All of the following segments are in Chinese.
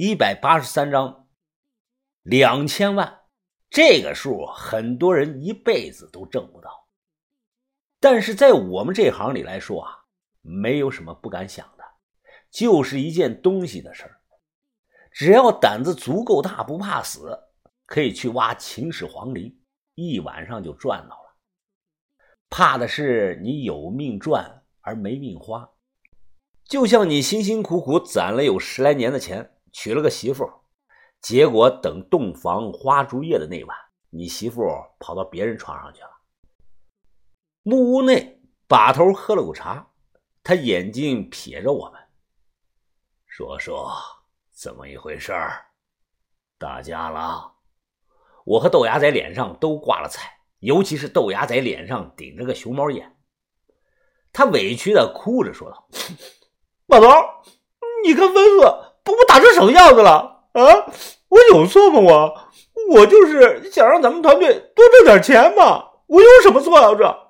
一百八十三张，两千万，这个数很多人一辈子都挣不到。但是在我们这行里来说啊，没有什么不敢想的，就是一件东西的事儿。只要胆子足够大，不怕死，可以去挖秦始皇陵，一晚上就赚到了。怕的是你有命赚而没命花，就像你辛辛苦苦攒了有十来年的钱，娶了个媳妇，结果等洞房花烛夜的那晚，你媳妇跑到别人床上去了。木屋内，把头喝了口茶，他眼睛瞥着我们，说说怎么一回事儿？打架了？我和豆芽仔脸上都挂了彩，尤其是豆芽仔脸上顶着个熊猫眼，他委屈的哭着说道：“ 把头，你看芬子把我打成什么样子了？啊，我有错吗？我我就是想让咱们团队多挣点钱嘛，我有什么错啊？这。”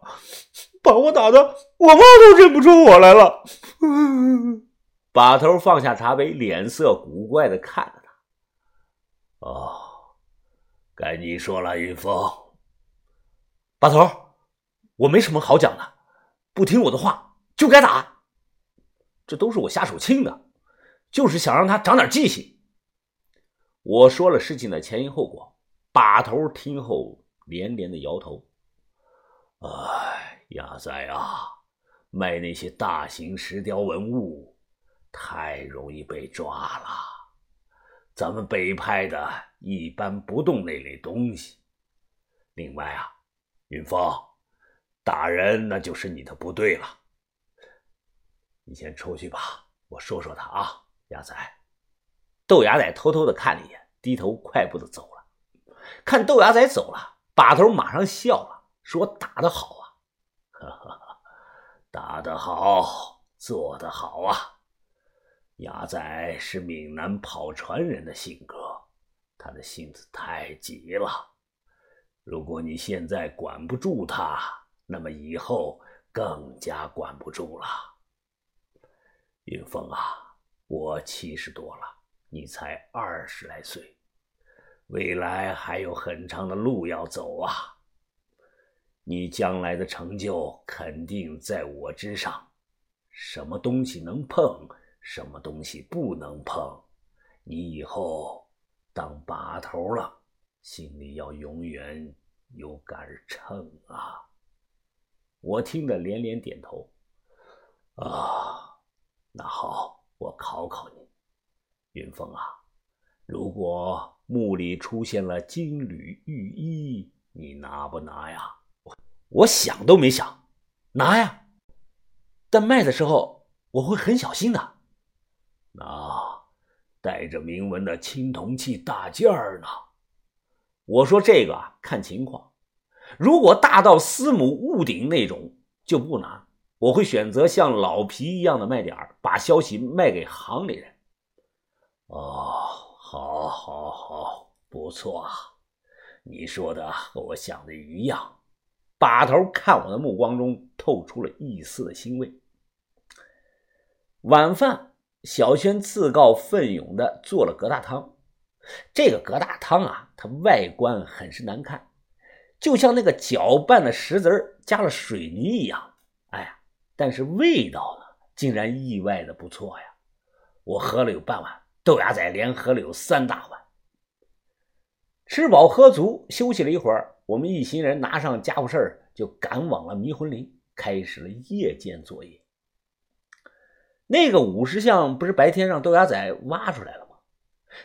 把我打的，我妈都认不出我来了。把头放下茶杯，脸色古怪的看着他。哦，该你说了，云峰。把头，我没什么好讲的，不听我的话就该打。这都是我下手轻的，就是想让他长点记性。我说了事情的前因后果，把头听后连连的摇头。唉。亚仔啊，卖那些大型石雕文物太容易被抓了。咱们北派的一般不动那类东西。另外啊，云峰，打人那就是你的不对了。你先出去吧，我说说他啊。亚仔，豆芽仔偷偷的看了一眼，低头快步的走了。看豆芽仔走了，把头马上笑了，说：“打得好啊。”哈哈，打得好，做得好啊！牙仔是闽南跑船人的性格，他的性子太急了。如果你现在管不住他，那么以后更加管不住了。云峰啊，我七十多了，你才二十来岁，未来还有很长的路要走啊！你将来的成就肯定在我之上，什么东西能碰，什么东西不能碰，你以后当把头了，心里要永远有杆秤啊！我听得连连点头。啊，那好，我考考你，云峰啊，如果墓里出现了金缕玉衣，你拿不拿呀？我我想都没想，拿呀！但卖的时候我会很小心的。那带着铭文的青铜器大件儿呢？我说这个啊看情况，如果大到司母戊鼎那种就不拿，我会选择像老皮一样的卖点儿，把消息卖给行里人。哦，好，好，好，不错啊！你说的和我想的一样。把头看我的目光中透出了一丝的欣慰。晚饭，小轩自告奋勇的做了疙瘩汤。这个疙瘩汤啊，它外观很是难看，就像那个搅拌的石子加了水泥一样。哎呀，但是味道呢，竟然意外的不错呀！我喝了有半碗，豆芽仔连喝了有三大碗。吃饱喝足，休息了一会儿。我们一行人拿上家伙事儿，就赶往了迷魂林，开始了夜间作业。那个五十象不是白天让豆芽仔挖出来了吗？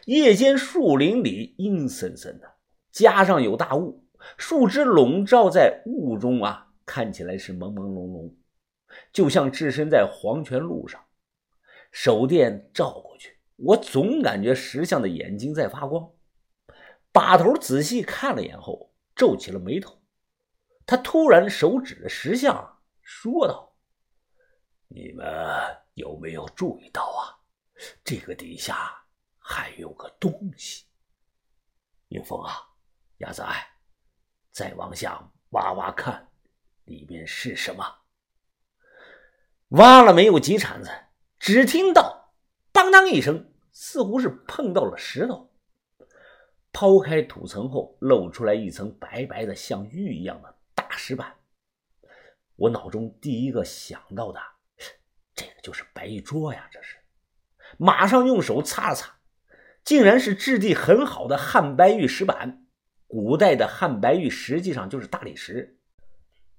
夜间树林里阴森森的，加上有大雾，树枝笼罩在雾中啊，看起来是朦朦胧胧，就像置身在黄泉路上。手电照过去，我总感觉石像的眼睛在发光。把头仔细看了眼后。皱起了眉头，他突然手指着石像，说道：“你们有没有注意到啊？这个底下还有个东西。云峰啊，鸭子，再往下挖挖看，里面是什么？”挖了没有几铲子，只听到“当当”一声，似乎是碰到了石头。抛开土层后，露出来一层白白的像玉一样的大石板。我脑中第一个想到的，这个就是白玉桌呀！这是，马上用手擦了擦，竟然是质地很好的汉白玉石板。古代的汉白玉实际上就是大理石。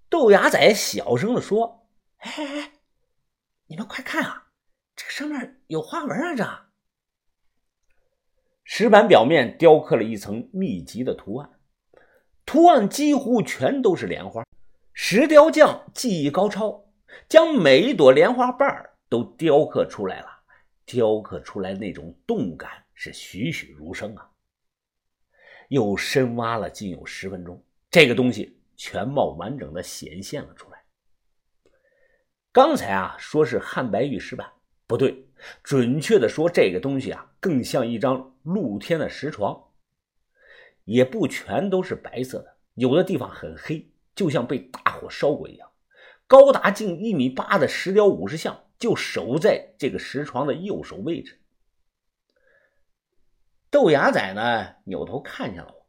豆芽仔小声的说：“哎哎哎，你们快看啊，这上面有花纹啊！这。”石板表面雕刻了一层密集的图案，图案几乎全都是莲花。石雕匠技艺高超，将每一朵莲花瓣都雕刻出来了。雕刻出来那种动感是栩栩如生啊！又深挖了近有十分钟，这个东西全貌完整的显现了出来。刚才啊，说是汉白玉石板，不对。准确的说，这个东西啊，更像一张露天的石床，也不全都是白色的，有的地方很黑，就像被大火烧过一样。高达近一米八的石雕武士像就守在这个石床的右手位置。豆芽仔呢，扭头看见了我，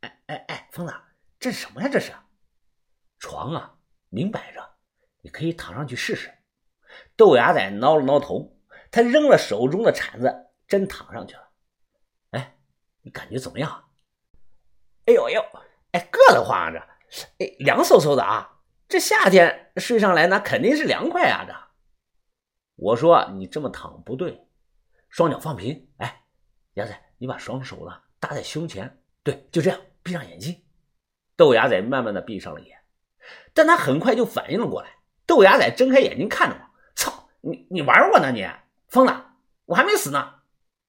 哎哎哎，疯子，这是什么呀？这是床啊，明摆着，你可以躺上去试试。豆芽仔挠了挠头。他扔了手中的铲子，真躺上去了。哎，你感觉怎么样？哎呦哎呦，哎，硌得慌啊！这，哎，凉飕飕的啊！这夏天睡上来那肯定是凉快啊！这，我说你这么躺不对，双脚放平。哎，牙仔，你把双手呢搭在胸前，对，就这样，闭上眼睛。豆芽仔慢慢的闭上了眼，但他很快就反应了过来。豆芽仔睁开眼睛看着我，你你玩我呢你？疯了，我还没死呢！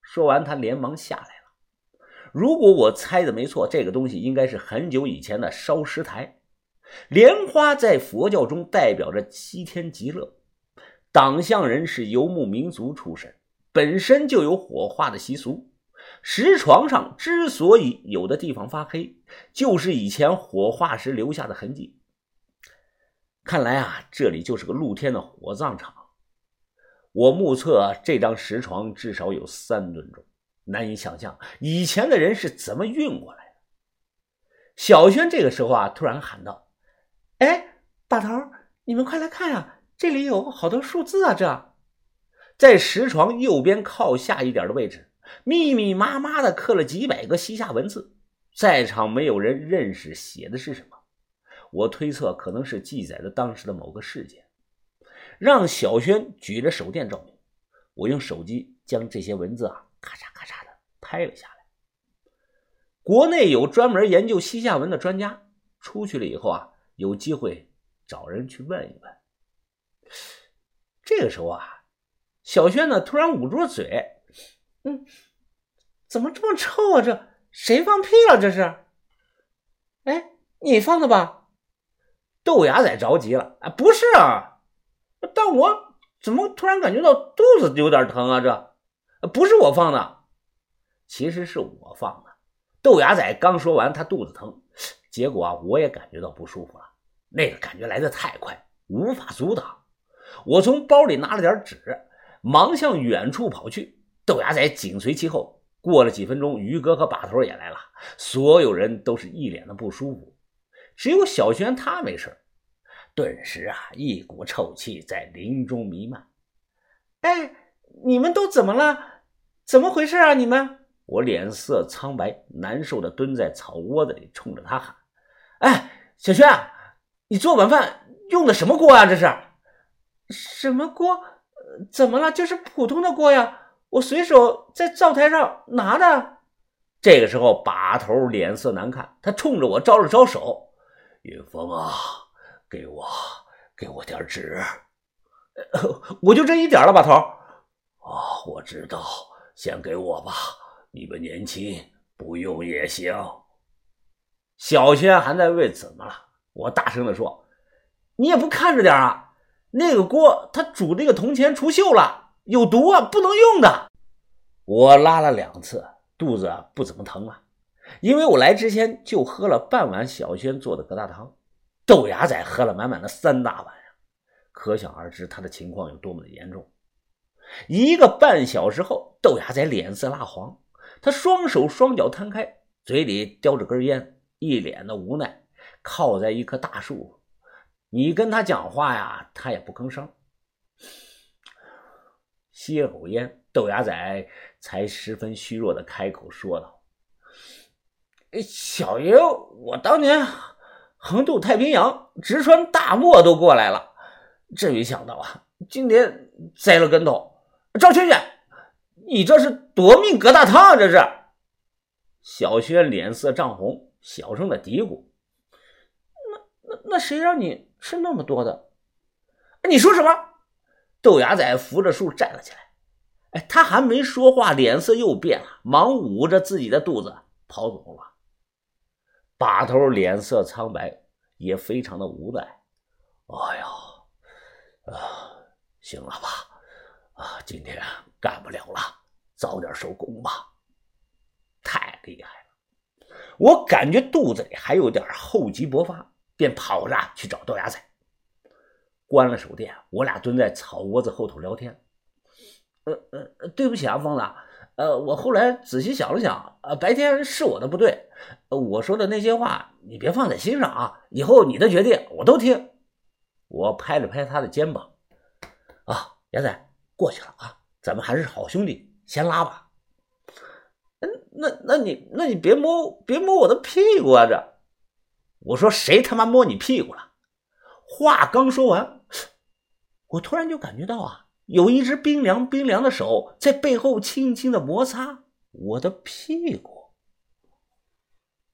说完，他连忙下来了。如果我猜的没错，这个东西应该是很久以前的烧石台。莲花在佛教中代表着西天极乐，党项人是游牧民族出身，本身就有火化的习俗。石床上之所以有的地方发黑，就是以前火化时留下的痕迹。看来啊，这里就是个露天的火葬场。我目测这张石床至少有三吨重，难以想象以前的人是怎么运过来的。小轩这个时候啊，突然喊道：“哎，大头，你们快来看呀，这里有好多数字啊！这在石床右边靠下一点的位置，密密麻麻的刻了几百个西夏文字，在场没有人认识写的是什么。我推测可能是记载的当时的某个事件。”让小轩举着手电照明，我用手机将这些文字啊咔嚓咔嚓的拍了下来。国内有专门研究西夏文的专家，出去了以后啊，有机会找人去问一问。这个时候啊，小轩呢突然捂住了嘴，嗯，怎么这么臭啊？这谁放屁了？这是？哎，你放的吧？豆芽仔着急了，啊，不是啊。但我怎么突然感觉到肚子有点疼啊？这不是我放的，其实是我放的。豆芽仔刚说完，他肚子疼，结果啊，我也感觉到不舒服了。那个感觉来得太快，无法阻挡。我从包里拿了点纸，忙向远处跑去。豆芽仔紧随其后。过了几分钟，于哥和把头也来了，所有人都是一脸的不舒服，只有小轩他没事顿时啊，一股臭气在林中弥漫。哎，你们都怎么了？怎么回事啊？你们？我脸色苍白，难受的蹲在草窝子里，冲着他喊：“哎，小轩，你做晚饭用的什么锅啊？这是什么锅？怎么了？就是普通的锅呀，我随手在灶台上拿的。”这个时候，把头脸色难看，他冲着我招了招手：“云峰啊。”给我，给我点纸，我就这一点了，把头。哦，我知道，先给我吧。你们年轻，不用也行。小轩还在问怎么了，我大声的说：“你也不看着点啊！那个锅，它煮那个铜钱出锈了，有毒啊，不能用的。”我拉了两次，肚子不怎么疼了，因为我来之前就喝了半碗小轩做的疙瘩汤。豆芽仔喝了满满的三大碗呀，可想而知他的情况有多么的严重。一个半小时后，豆芽仔脸色蜡黄，他双手双脚摊开，嘴里叼着根烟，一脸的无奈，靠在一棵大树。你跟他讲话呀，他也不吭声。吸了口烟，豆芽仔才十分虚弱的开口说道：“小爷，我当年横渡太平洋，直穿大漠都过来了，真没想到啊，今天栽了跟头。赵圈圈，你这是夺命葛大汤啊！这是。”小轩脸色涨红，小声的嘀咕：“那那那谁让你吃那么多的？你说什么？”豆芽仔扶着树站了起来，哎，他还没说话，脸色又变了，忙捂着自己的肚子跑走了。把头脸色苍白，也非常的无奈。哎呀，啊，行了吧，啊，今天干不了了，早点收工吧。太厉害了，我感觉肚子里还有点厚积薄发，便跑着去找豆芽仔。关了手电，我俩蹲在草窝子后头聊天。呃呃，对不起啊，疯子。呃，我后来仔细想了想，呃，白天是我的不对，我说的那些话你别放在心上啊。以后你的决定我都听。我拍了拍他的肩膀。啊，牙仔，过去了啊，咱们还是好兄弟，先拉吧。嗯，那那你那你别摸别摸我的屁股啊！这，我说谁他妈摸你屁股了？话刚说完，我突然就感觉到啊，有一只冰凉冰凉的手在背后轻轻的摩擦我的屁股。